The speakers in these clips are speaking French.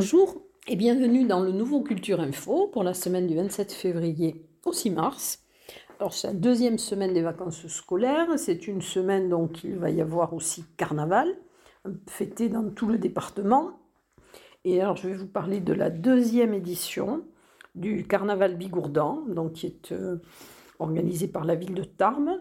Bonjour et bienvenue dans le nouveau Culture Info pour la semaine du 27 février au 6 mars. Alors c'est la deuxième semaine des vacances scolaires, c'est une semaine donc il va y avoir aussi carnaval, fêté dans tout le département. Et alors je vais vous parler de la deuxième édition du carnaval Bigourdan, donc qui est euh, organisé par la ville de Tarbes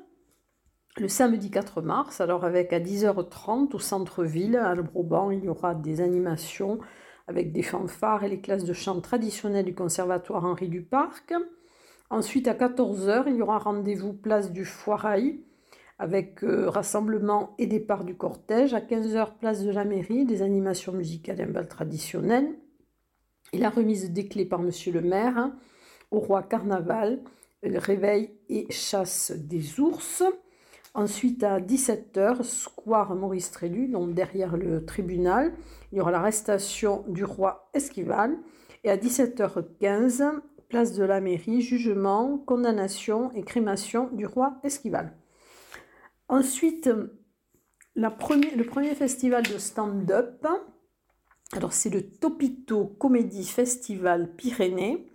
le samedi 4 mars, alors avec à 10h30 au centre-ville, à Albroban, il y aura des animations avec des fanfares et les classes de chant traditionnelles du conservatoire Henri Duparc. Ensuite, à 14h, il y aura rendez-vous place du Foirail avec euh, rassemblement et départ du cortège. À 15h, place de la mairie, des animations musicales et un bal traditionnel. Et la remise des clés par monsieur le maire hein, au roi carnaval, le réveil et chasse des ours. Ensuite, à 17h, square Maurice Trélu, donc derrière le tribunal, il y aura l'arrestation du roi Esquival. Et à 17h15, place de la mairie, jugement, condamnation et crémation du roi Esquival. Ensuite, le premier festival de stand-up, alors c'est le Topito Comédie Festival Pyrénées.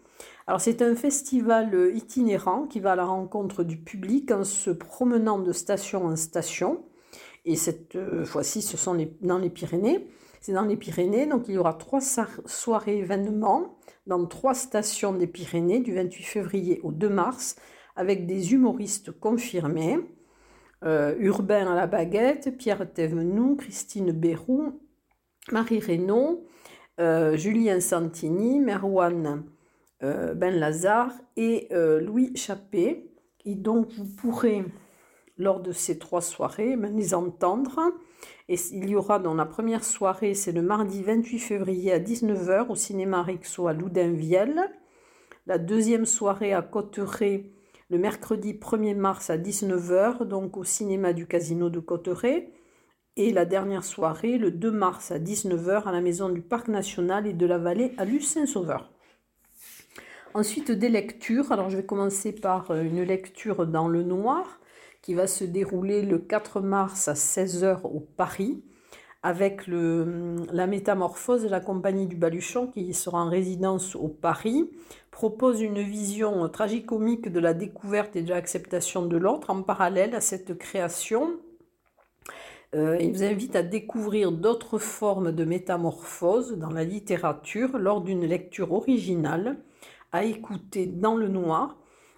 Alors c'est un festival euh, itinérant qui va à la rencontre du public en se promenant de station en station. Et cette euh, fois-ci, ce sont dans les Pyrénées. C'est dans les Pyrénées, donc il y aura trois soirées événements dans trois stations des Pyrénées du 28 février au 2 mars avec des humoristes confirmés. Euh, Urbain à la baguette, Pierre Thévenoud, Christine Bérou, Marie Reynaud, Julien Santini, Merwan ben Lazare et euh, Louis Chappé. Et donc, vous pourrez, lors de ces trois soirées, ben, les entendre. Et il y aura dans la première soirée, c'est le mardi 28 février à 19h au cinéma Rixo à Loudainvielle. La deuxième soirée à Cotteret, le mercredi 1er mars à 19h, donc au cinéma du Casino de Cotteret. Et la dernière soirée, le 2 mars à 19h, à la maison du Parc National et de la Vallée à Luce-Saint-Sauveur. Ensuite, des lectures. Alors, je vais commencer par euh, une lecture dans le noir qui va se dérouler le 4 mars à 16h au Paris avec le, la métamorphose la compagnie du Baluchon qui sera en résidence au Paris, propose une vision tragicomique de la découverte et de l'acceptation de l'autre en parallèle à cette création. Euh, il vous invite à découvrir d'autres formes de métamorphose dans la littérature lors d'une lecture originale à écouter dans le noir.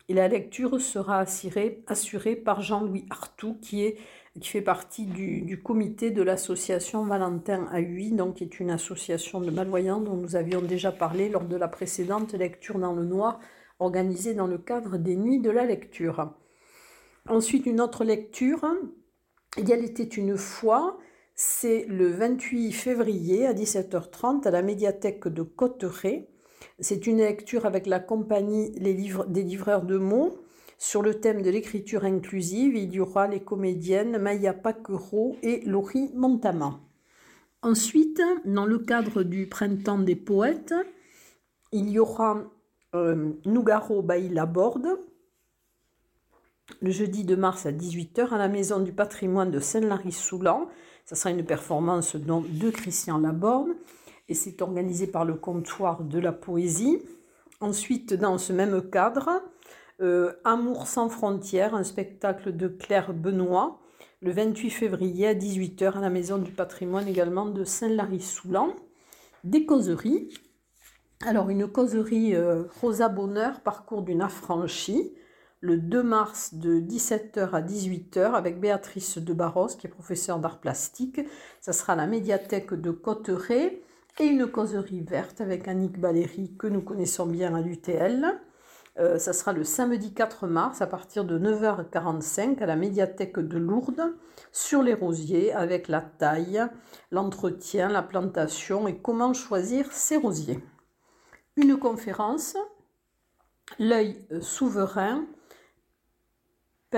Et la lecture sera assurée, par Jean-Louis Artout, qui, fait partie du, comité de l'association Valentin à donc qui est une association de malvoyants dont nous avions déjà parlé lors de la précédente lecture dans le noir, organisée dans le cadre des Nuits de la lecture. Ensuite, une autre lecture, Il y était une fois, c'est le 28 février à 17h30 à la médiathèque de Cotteret. C'est une lecture avec la compagnie des livreurs de mots sur le thème de l'écriture inclusive. Il y aura les comédiennes Maya Paquereau et Laurie Montama. Ensuite, dans le cadre du Printemps des poètes, il y aura euh, Nougaro la Borde le jeudi de mars à 18h à la Maison du patrimoine de Saint-Lary-Soulan. Ce sera une performance de Christian Laborde et c'est organisé par le comptoir de la poésie. Ensuite, dans ce même cadre, euh, Amour sans frontières, un spectacle de Claire Benoît, le 28 février à 18h à la Maison du patrimoine également de Saint-Lary-Soulan. Des causeries. Alors, une causerie euh, Rosa Bonheur, parcours d'une affranchie, le 2 mars de 17h à 18h avec Béatrice de Barros, qui est professeure d'art plastique. Ça sera à la médiathèque de Cotteret et une causerie verte avec Annick Valéry que nous connaissons bien à l'UTL. Euh, ça sera le samedi 4 mars à partir de 9h45 à la médiathèque de Lourdes sur les rosiers avec la taille, l'entretien, la plantation et comment choisir ses rosiers. Une conférence, l'œil souverain,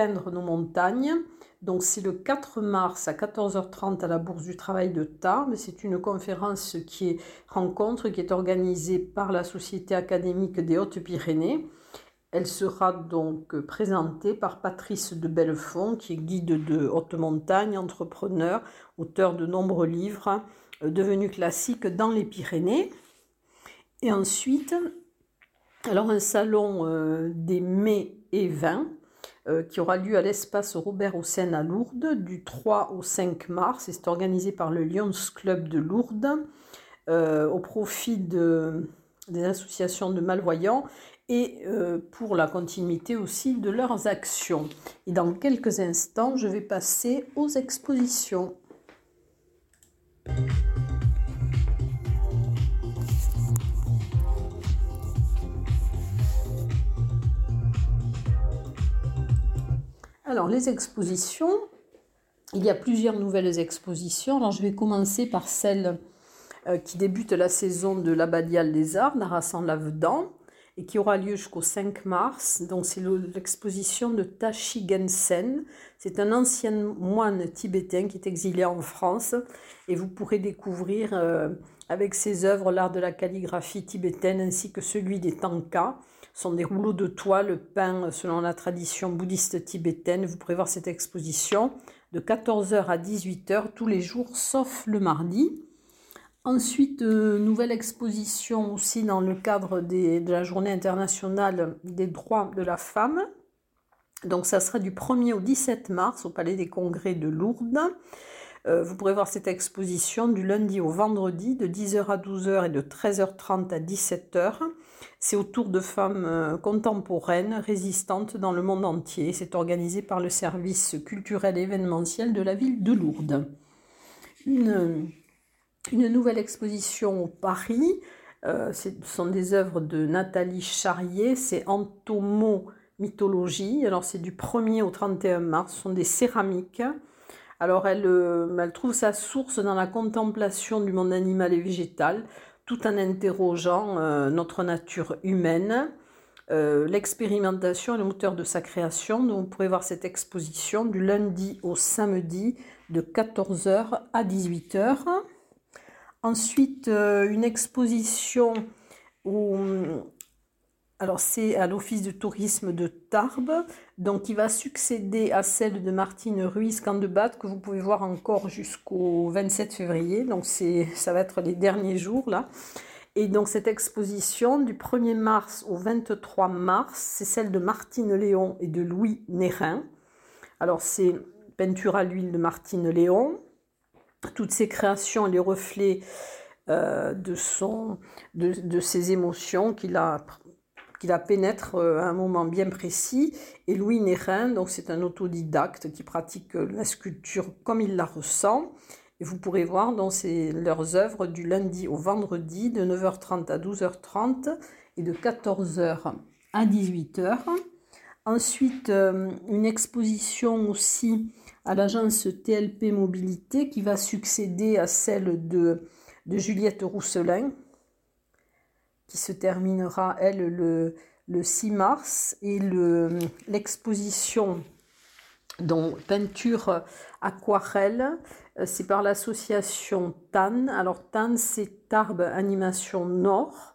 nos montagnes, donc c'est le 4 mars à 14h30 à la Bourse du Travail de Tarbes. C'est une conférence qui est rencontre qui est organisée par la Société académique des Hautes-Pyrénées. Elle sera donc présentée par Patrice de Bellefond, qui est guide de haute montagne, entrepreneur, auteur de nombreux livres euh, devenus classiques dans les Pyrénées. Et ensuite, alors un salon euh, des mets et vins euh, qui aura lieu à l'espace Robert Hossein à Lourdes du 3 au 5 mars. C'est organisé par le Lions Club de Lourdes au profit de, des associations de malvoyants et euh, pour la continuité aussi de leurs actions. Et dans quelques instants, je vais passer aux expositions. Alors, les expositions, il y a plusieurs nouvelles expositions. Alors, je vais commencer par celle euh, qui débute la saison de l'Abbadiale des Arts, d'Arassan-Lavedan et qui aura lieu jusqu'au 5 mars. Donc c'est l'exposition de Tashi Gensen. C'est un ancien moine tibétain qui est exilé en France et vous pourrez découvrir euh, avec ses œuvres l'art de la calligraphie tibétaine ainsi que celui des tankas. Sont des rouleaux de toile peints selon la tradition bouddhiste tibétaine. Vous pourrez voir cette exposition de 14h à 18h tous les jours sauf le mardi. Ensuite, euh, nouvelle exposition aussi dans le cadre de la journée internationale des droits de la femme. Donc ça sera du 1er au 17 mars au Palais des Congrès de Lourdes. Euh, vous pourrez voir cette exposition du lundi au vendredi de 10h à 12h et de 13h30 à 17h. C'est autour de femmes euh, contemporaines résistantes dans le monde entier. C'est organisé par le service culturel et événementiel de la ville de Lourdes. Une nouvelle exposition au Paris. Euh, ce sont des œuvres de Nathalie Charrier, c'est Entomo Mythologie. Alors c'est du 1er au 31 mars, ce sont des céramiques. Alors elle, euh, elle trouve sa source dans la contemplation du monde animal et végétal, tout en interrogeant euh, notre nature humaine. l'expérimentation est le moteur de sa création. Donc, vous pourrez voir cette exposition du lundi au samedi de 14h à 18h. Ensuite, euh, une exposition où, alors c'est à l'Office de tourisme de Tarbes, donc qui va succéder à celle de Martine Ruiz Candebat, que vous pouvez voir encore jusqu'au 27 février. Donc ça va être les derniers jours là. Et donc cette exposition du 1er mars au 23 mars, c'est celle de Martine Léon et de Louis Nérin. Alors c'est peinture à l'huile de Martine Léon, toutes ces créations, les reflets euh, de, son, de, ses émotions qu'il a, qu'il a pénètre euh, à un moment bien précis. Et Louis Nérin, donc c'est un autodidacte qui pratique euh, la sculpture comme il la ressent. Et vous pourrez voir dans leurs œuvres du lundi au vendredi de 9h30 à 12h30 et de 14h à 18h. Ensuite, une exposition aussi à l'agence TLP Mobilité qui va succéder à celle de Juliette Rousselin, qui se terminera, elle, le, le 6 mars. Et l'exposition dont peinture aquarelle, euh, c'est par l'association TAN. Alors TAN, c'est Tarbes Animation Nord.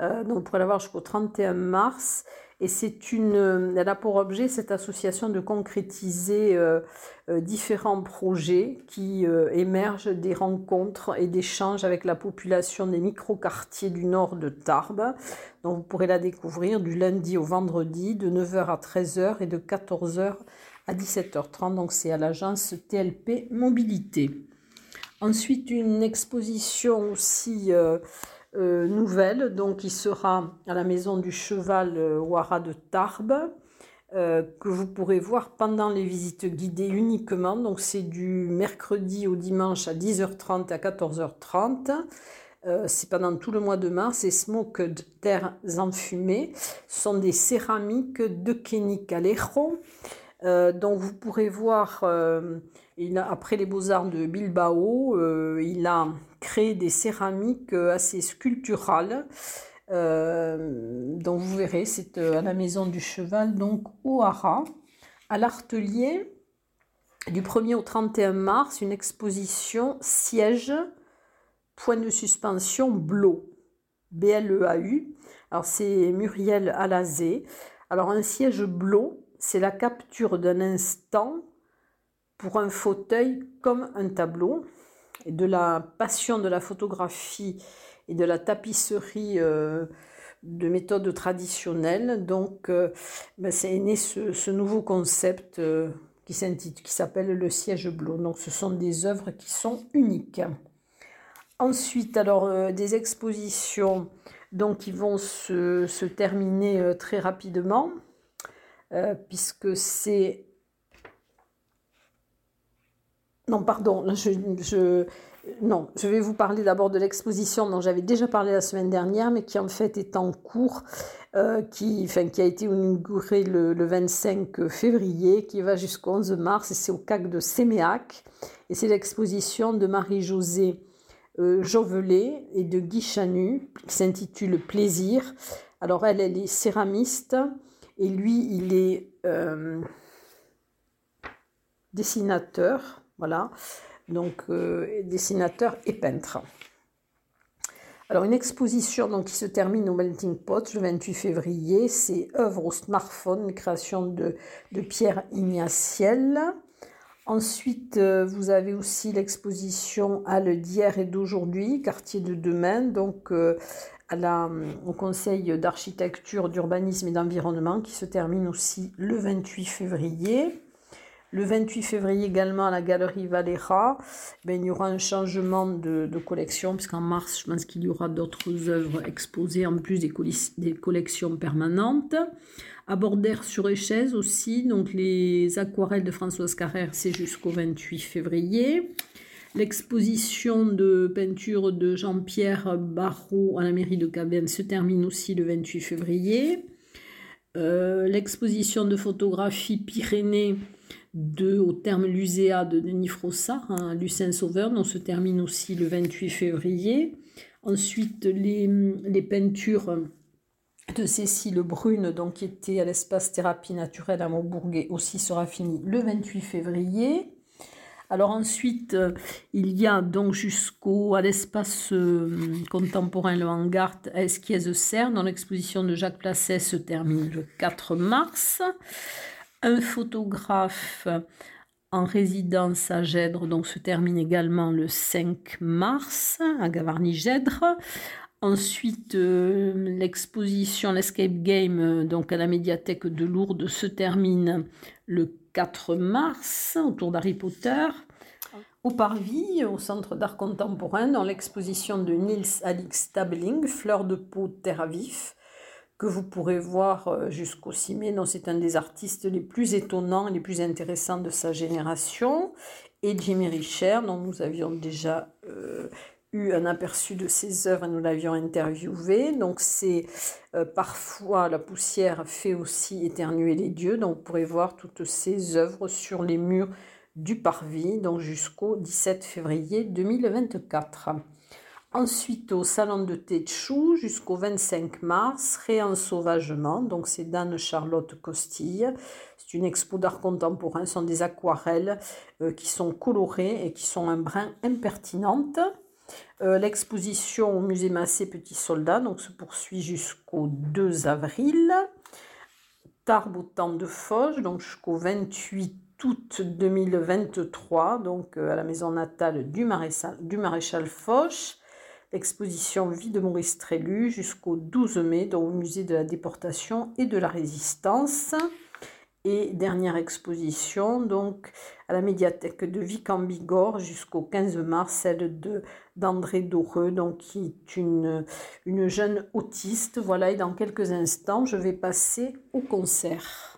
Euh, donc, vous pourrez la voir jusqu'au 31 mars. Et c'est une, elle a pour objet cette association de concrétiser euh, euh, différents projets qui euh, émergent des rencontres et d'échanges avec la population des micro-quartiers du nord de Tarbes. Donc vous pourrez la découvrir du lundi au vendredi de 9h à 13h et de 14h à 17h30. Donc c'est à l'agence TLP Mobilité. Ensuite une exposition aussi euh, nouvelle, donc qui sera à la Maison du Cheval euh, Ouara de Tarbes, euh, que vous pourrez voir pendant les visites guidées uniquement. Donc c'est du mercredi au dimanche à 10h30 à 14h30. c'est pendant tout le mois de mars et Smoked Terres Enfumées sont des céramiques de Kenny Calero. donc vous pourrez voir, il après les beaux-arts de Bilbao, il a créer des céramiques euh, assez sculpturales. Euh, donc vous verrez, c'est euh, à la Maison du Cheval, donc au Hara, à l'Artelier, du 1er au 31 mars, une exposition siège, point de suspension, Blo, B-L-E-A-U. Alors c'est Muriel Alazé. Alors un siège blot, c'est la capture d'un instant pour un fauteuil comme un tableau. Et de la passion de la photographie et de la tapisserie euh, de méthode traditionnelle. Donc, euh, ben, c'est né ce, nouveau concept euh, qui s'appelle le siège bleu. Donc, ce sont des œuvres qui sont uniques. Ensuite, alors, des expositions donc, qui vont se terminer très rapidement, puisque c'est non, pardon, je, non, je vais vous parler d'abord de l'exposition dont j'avais déjà parlé la semaine dernière, mais qui en fait est en cours, euh, qui, a été inaugurée le, 25 février, qui va jusqu'au 11 mars, et c'est au CAC de Séméac. Et c'est l'exposition de Marie-Josée euh, Jovelet et de Guy Chanu, qui s'intitule Plaisir. Alors elle, elle est céramiste, et lui, il est euh, dessinateur. Voilà, donc euh, dessinateur et peintre. Alors une exposition donc, qui se termine au Melting Pot le 28 février, c'est œuvre au smartphone, création de, Pierre Ignatiel. Ensuite, euh, vous avez aussi l'exposition à le d'hier et d'aujourd'hui, quartier de demain, donc euh, au Conseil d'architecture, d'urbanisme et d'environnement, qui se termine aussi le 28 février. Le 28 février également à la Galerie Valera, ben, il y aura un changement de, collection, puisqu'en mars, je pense qu'il y aura d'autres œuvres exposées en plus des, des collections permanentes. À Bordère sur Échèze aussi, donc les aquarelles de Françoise Carrère, c'est jusqu'au 28 février. L'exposition de peinture de Jean-Pierre Barrault à la mairie de Cabenne se termine aussi le 28 février. Euh, l'exposition de photographie Pyrénées au terme Luséa de Denis Frossard, hein, Lucien Sauveur, dont se termine aussi le 28 février. Ensuite, les, les peintures de Cécile Brune, donc, qui était à l'espace thérapie naturelle à Montbourguet, aussi sera fini le 28 février. Alors ensuite, euh, il y a donc jusqu'au à l'espace euh, contemporain Le Hangar à Esquiez-Serre, dont l'exposition de Jacques Placet se termine le 4 mars un photographe en résidence à Gèdre, donc se termine également le 5 mars à Gavarnie-Gèdre. Ensuite, euh, l'exposition L'Escape Game, donc à la médiathèque de Lourdes, se termine le 4 mars autour d'Harry Potter. Au Parvis, au Centre d'art contemporain, dans l'exposition de Niels Alix Stabling, Fleurs de peau, terre à vif, que vous pourrez voir euh, jusqu'au 6 mai. c'est un des artistes les plus étonnants et les plus intéressants de sa génération. Et Jimmy Richer, dont nous avions déjà euh, eu un aperçu de ses œuvres et nous l'avions interviewé. Donc c'est euh, parfois la poussière fait aussi éternuer les dieux. Donc vous pourrez voir toutes ses œuvres sur les murs du Parvis, donc jusqu'au 17 février 2024. Ensuite, au salon de Tétchou jusqu'au 25 mars, Réensauvagement, donc c'est d'Anne-Charlotte Costille. C'est une expo d'art contemporain, ce sont des aquarelles euh, qui sont colorées et qui sont un brin impertinentes. Euh, l'exposition au musée Massé Petit Soldat donc, se poursuit jusqu'au 2 avril. Tarbes au temps de Foch, donc jusqu'au 28 août 2023, donc euh, à la maison natale du maréchal, du maréchal Foch. L'exposition Vie de Maurice Trélu jusqu'au 12 mai au musée de la déportation et de la résistance. Et dernière exposition, donc à la médiathèque de Vic en Bigorre jusqu'au 15 mars, celle de d'André Doreux, donc qui est une jeune autiste. Voilà, et dans quelques instants, je vais passer au concert.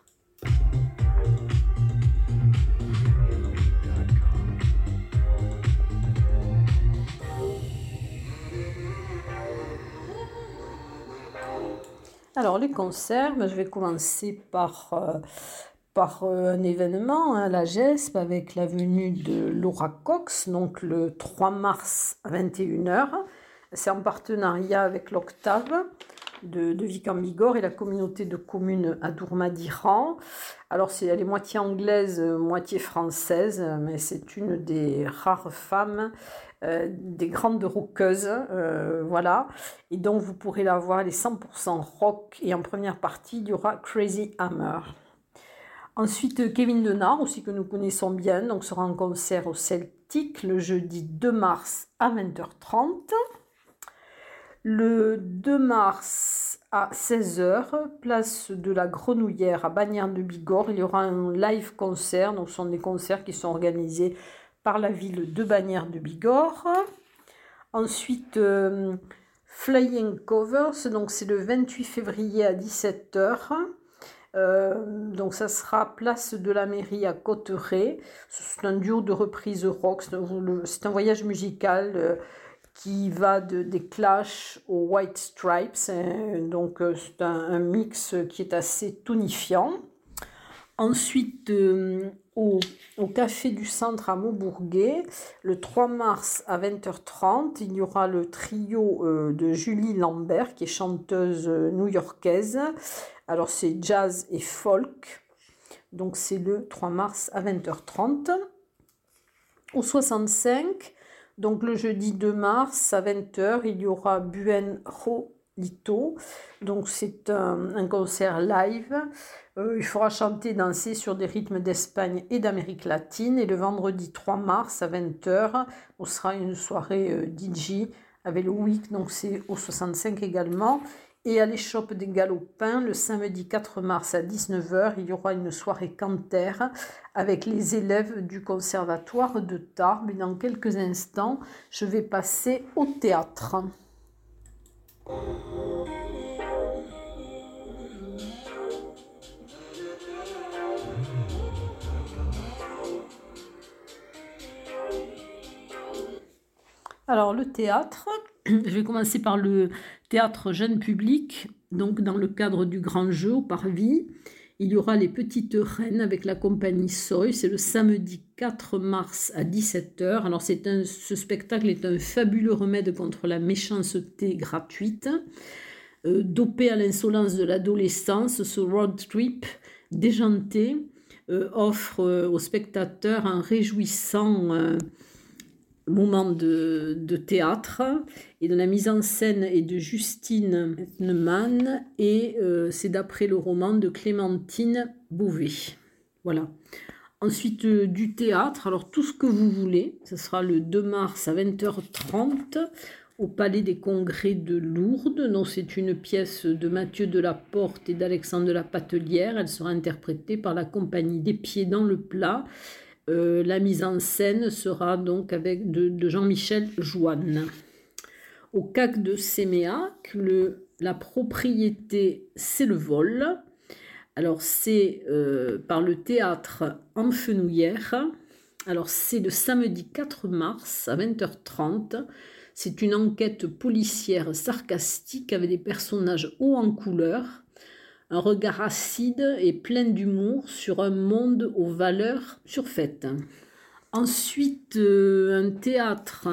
Alors les concerts, ben, je vais commencer par, euh, par euh, un événement, hein, la GESP, avec la venue de Laura Cox, donc le 3 mars à 21h. C'est en partenariat avec l'Octave de, Vic Bigorre et la communauté de communes à d'Iran. Alors c'est, elle est moitié anglaise, moitié française, mais c'est une des rares femmes euh, des grandes rockeuses, voilà. Et donc vous pourrez la voir, elle est 100% rock. Et en première partie, il y aura Crazy Hammer. Ensuite, Kevin Denard, aussi que nous connaissons bien, donc sera en concert au Celtic le jeudi 2 mars à 20h30. Le 2 mars à 16h, place de la Grenouillère à Bagnères de Bigorre, il y aura un live concert. Donc, ce sont des concerts qui sont organisés par la ville de Bagnères de Bigorre. Ensuite, euh, Flying Covers, donc c'est le 28 février à 17h. Euh, donc ça sera place de la mairie à Cotteret. C'est un duo de reprises rock. C'est un voyage musical. Euh, qui va de, des Clash aux White Stripes. Donc euh, c'est un, mix qui est assez tonifiant. Ensuite, euh, au, Café du Centre à Maubourguet, le 3 mars à 20h30, il y aura le trio euh, de Julie Lambert, qui est chanteuse new-yorkaise. Alors c'est jazz et folk. Donc c'est le 3 mars à 20h30. Au 65, donc le jeudi 2 mars à 20h, il y aura Buen Lito. Donc c'est un, concert live. Euh, il faudra chanter, danser sur des rythmes d'Espagne et d'Amérique latine. Et le vendredi 3 mars à 20h, on sera une soirée euh, DJ avec le week, donc c'est au 65 également. Et à l'échoppe des Galopins, le samedi 4 mars à 19h, il y aura une soirée canter avec les élèves du conservatoire de Tarbes. Et dans quelques instants, je vais passer au théâtre. Alors le théâtre, je vais commencer par le théâtre jeune public, donc dans le cadre du grand jeu au Parvis. Il y aura les Petites Reines avec la compagnie Soy. C'est le samedi 4 mars à 17h. Alors, c'est ce spectacle est un fabuleux remède contre la méchanceté gratuite. Euh, dopé à l'insolence de l'adolescence, ce road trip déjanté euh, offre euh, aux spectateurs un réjouissant moment de, de, théâtre et de la mise en scène est de Justine Neumann et euh, c'est d'après le roman de Clémentine Beauvais. Voilà. Ensuite euh, du théâtre, alors tout ce que vous voulez, ce sera le 2 mars à 20h30 au Palais des Congrès de Lourdes. Non, c'est une pièce de Mathieu de la Porte et d'Alexandre de la Patelière. Elle sera interprétée par la compagnie des Pieds dans le Plat euh, la mise en scène sera donc avec de, Jean-Michel Joanne. Au CAC de Séméac, la propriété, c'est le vol. Alors, c'est euh, par le théâtre en Fenouillère. Alors, c'est le samedi 4 mars à 20h30. C'est une enquête policière sarcastique avec des personnages hauts en couleur un regard acide et plein d'humour sur un monde aux valeurs surfaites. Ensuite, euh, un théâtre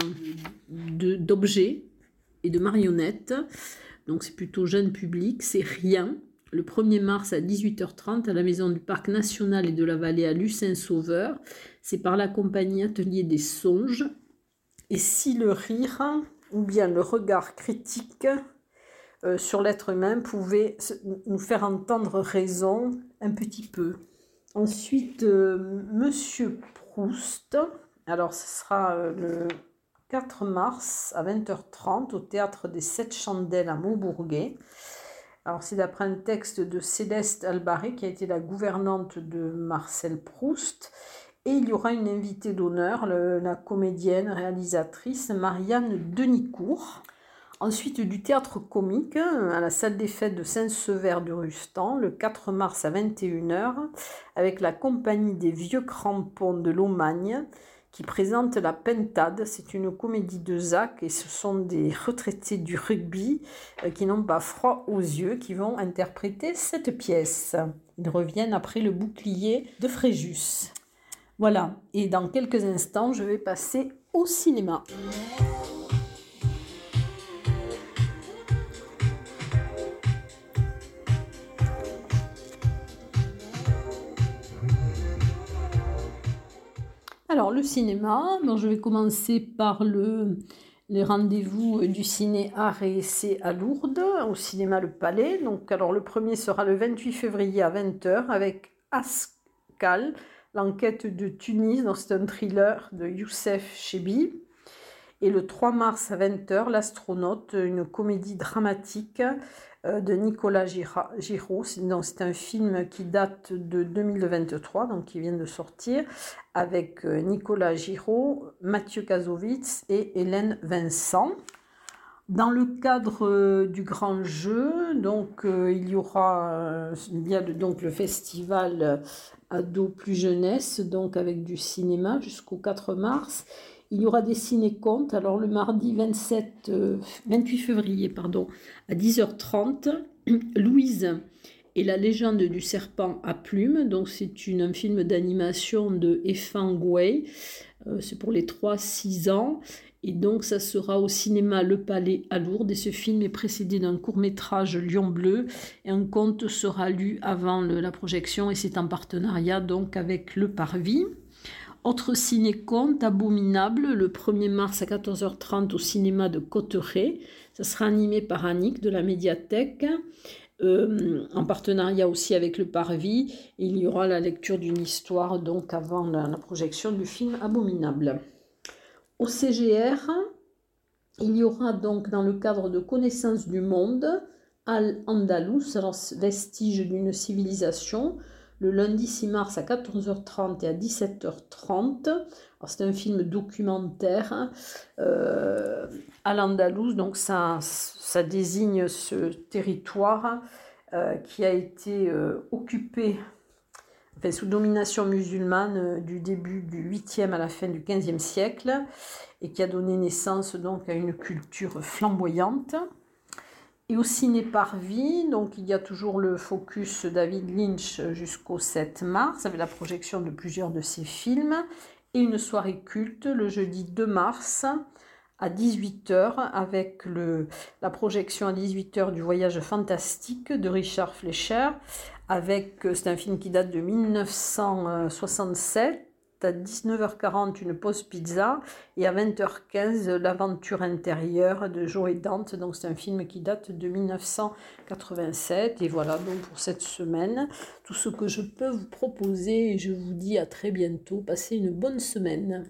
d'objets et de marionnettes. Donc c'est plutôt jeune public, c'est rien. Le 1er mars à 18h30 à la maison du Parc national et de la vallée à Lucin-Sauveur. C'est par la compagnie Atelier des Songes. Et si le rire ou bien le regard critique euh, sur l'être humain pouvait nous faire entendre raison un petit peu. Ensuite, euh, Monsieur Proust, alors ce sera euh, le 4 mars à 20h30 au théâtre des Sept Chandelles à Maubourguet. Alors c'est d'après un texte de Céleste Albaré qui a été la gouvernante de Marcel Proust. Et il y aura une invitée d'honneur, la comédienne réalisatrice Marianne Denicourt. Ensuite, du théâtre comique à la salle des fêtes de Saint-Sever de Rustan le 4 mars à 21h avec la compagnie des vieux crampons de Lomagne qui présente La Pentade. C'est une comédie de Zach et ce sont des retraités du rugby euh, qui n'ont pas froid aux yeux qui vont interpréter cette pièce. Ils reviennent après le bouclier de Fréjus. Voilà, et dans quelques instants, je vais passer au cinéma. Alors, le cinéma, je vais commencer par le, les rendez-vous du ciné art et essai à Lourdes, au cinéma Le Palais. Donc, alors, le premier sera le 28 février à 20h avec Ascal, l'enquête de Tunis. C'est un thriller de Youssef Chebi. Et le 3 mars à 20h, L'astronaute, une comédie dramatique de Nicolas Giraud. C'est un film qui date de 2023, donc qui vient de sortir, avec euh, Nicolas Giraud, Mathieu Kazovitz et Hélène Vincent. Dans le cadre euh, du grand jeu, donc il y aura bien donc le festival ado plus jeunesse, donc avec du cinéma jusqu'au 4 mars. Il y aura des ciné-contes. Alors le mardi 27, 28 euh, février pardon, à 10h30, Louise et la légende du serpent à plumes. Donc c'est un film d'animation de Efan Gouey. Euh, c'est pour les 3-6 ans. Et donc ça sera au cinéma Le Palais à Lourdes. Et ce film est précédé d'un court métrage Lion Bleu. Et un conte sera lu avant la projection et c'est en partenariat donc avec Le Parvis. Autre ciné-conte abominable, le 1er mars à 14h30 au cinéma de Cotteret. Ça sera animé par Annick de la médiathèque, euh, en partenariat aussi avec le Parvis. Il y aura la lecture d'une histoire donc avant la, projection du film Abominable. Au CGR, il y aura donc dans le cadre de Connaissance du monde, Al-Andalus, vestige d'une civilisation, le lundi 6 mars à 14h30 et à 17h30. C'est un film documentaire euh, à l'Andalouse, donc ça, désigne ce territoire euh, qui a été euh, occupé sous domination musulmane du début du 8e à la fin du 15e siècle et qui a donné naissance donc à une culture flamboyante. Et au ciné Parvis, donc il y a toujours le focus David Lynch jusqu'au 7 mars, avec la projection de plusieurs de ses films, et une soirée culte le jeudi 2 mars à 18h avec le, la projection à 18h du Voyage fantastique de Richard Fleischer. Avec, c'est un film qui date de 1967 à 19h40 une pause pizza et à 20h15 l'aventure intérieure de Joe Dante. Donc c'est un film qui date de 1987 et voilà donc pour cette semaine tout ce que je peux vous proposer et je vous dis à très bientôt. Passez une bonne semaine.